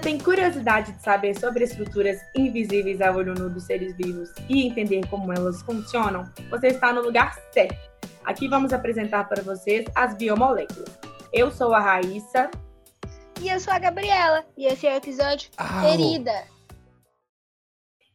tem curiosidade de saber sobre estruturas invisíveis ao olho nu dos seres vivos e entender como elas funcionam? Você está no lugar certo. Aqui vamos apresentar para vocês as biomoléculas. Eu sou a Raíssa. E eu sou a Gabriela. E esse é o episódio Au. Ferida.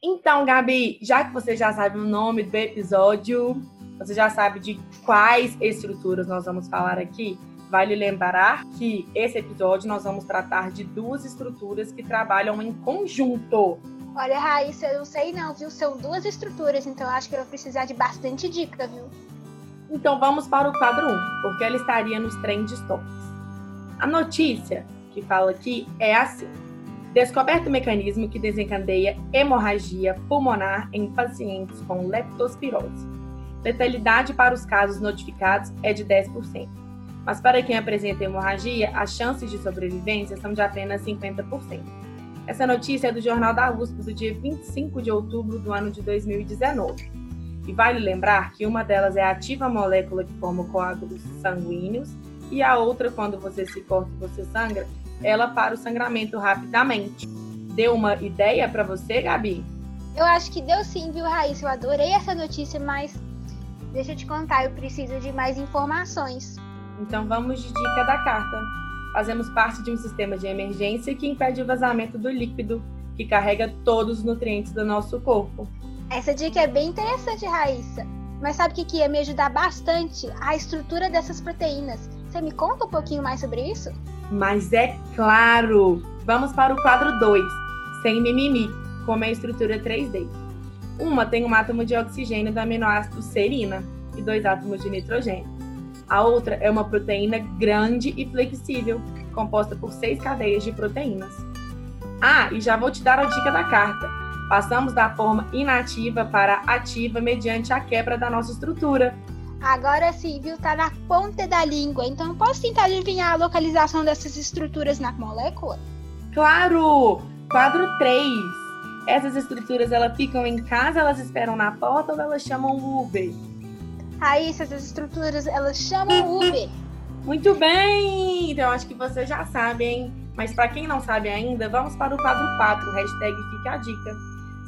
Então, Gabi, já que você já sabe o nome do episódio, você já sabe de quais estruturas nós vamos falar aqui, Vale lembrar que esse episódio nós vamos tratar de duas estruturas que trabalham em conjunto. Olha, Raíssa, eu não sei não, viu? São duas estruturas, então acho que eu vou precisar de bastante dica, viu? Então vamos para o quadro 1, porque ela estaria nos trends topics. A notícia que fala aqui é assim. Descoberto o mecanismo que desencadeia hemorragia pulmonar em pacientes com leptospirose. Letalidade para os casos notificados é de 10%. Mas para quem apresenta hemorragia, as chances de sobrevivência são de apenas 50%. Essa notícia é do Jornal da USP do dia 25 de outubro do ano de 2019. E vale lembrar que uma delas é a ativa molécula que forma coágulos sanguíneos e a outra, quando você se corta e você sangra, ela para o sangramento rapidamente. Deu uma ideia para você, Gabi? Eu acho que deu sim, viu, Raíssa? Eu adorei essa notícia, mas deixa eu te contar, eu preciso de mais informações. Então vamos de dica da carta. Fazemos parte de um sistema de emergência que impede o vazamento do líquido, que carrega todos os nutrientes do nosso corpo. Essa dica é bem interessante, Raíssa. Mas sabe o que, que ia me ajudar bastante? A estrutura dessas proteínas. Você me conta um pouquinho mais sobre isso? Mas é claro! Vamos para o quadro 2, sem mimimi, como é a estrutura 3D. Uma tem um átomo de oxigênio do aminoácido serina e dois átomos de nitrogênio. A outra é uma proteína grande e flexível, composta por seis cadeias de proteínas. Ah, e já vou te dar a dica da carta. Passamos da forma inativa para ativa mediante a quebra da nossa estrutura. Agora sim, viu? Tá na ponta da língua. Então, posso tentar adivinhar a localização dessas estruturas na molécula? Claro! Quadro 3. Essas estruturas, elas ficam em casa, elas esperam na porta ou elas chamam o Uber? Raíssa, essas estruturas, elas chamam Uber. Muito bem! Então acho que vocês já sabem. Mas para quem não sabe ainda, vamos para o quadro 4, hashtag Fica a Dica.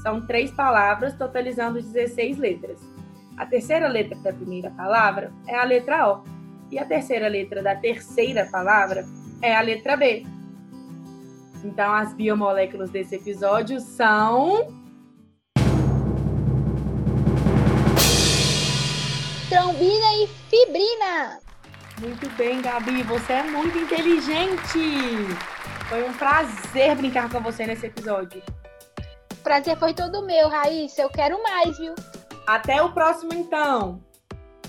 São três palavras, totalizando 16 letras. A terceira letra da primeira palavra é a letra O. E a terceira letra da terceira palavra é a letra B. Então, as biomoléculas desse episódio são trombina e fibrina. Muito bem, Gabi, você é muito inteligente. Foi um prazer brincar com você nesse episódio. Prazer foi todo meu, Raíssa. Eu quero mais, viu? Até o próximo, então.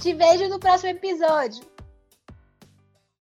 Te vejo no próximo episódio.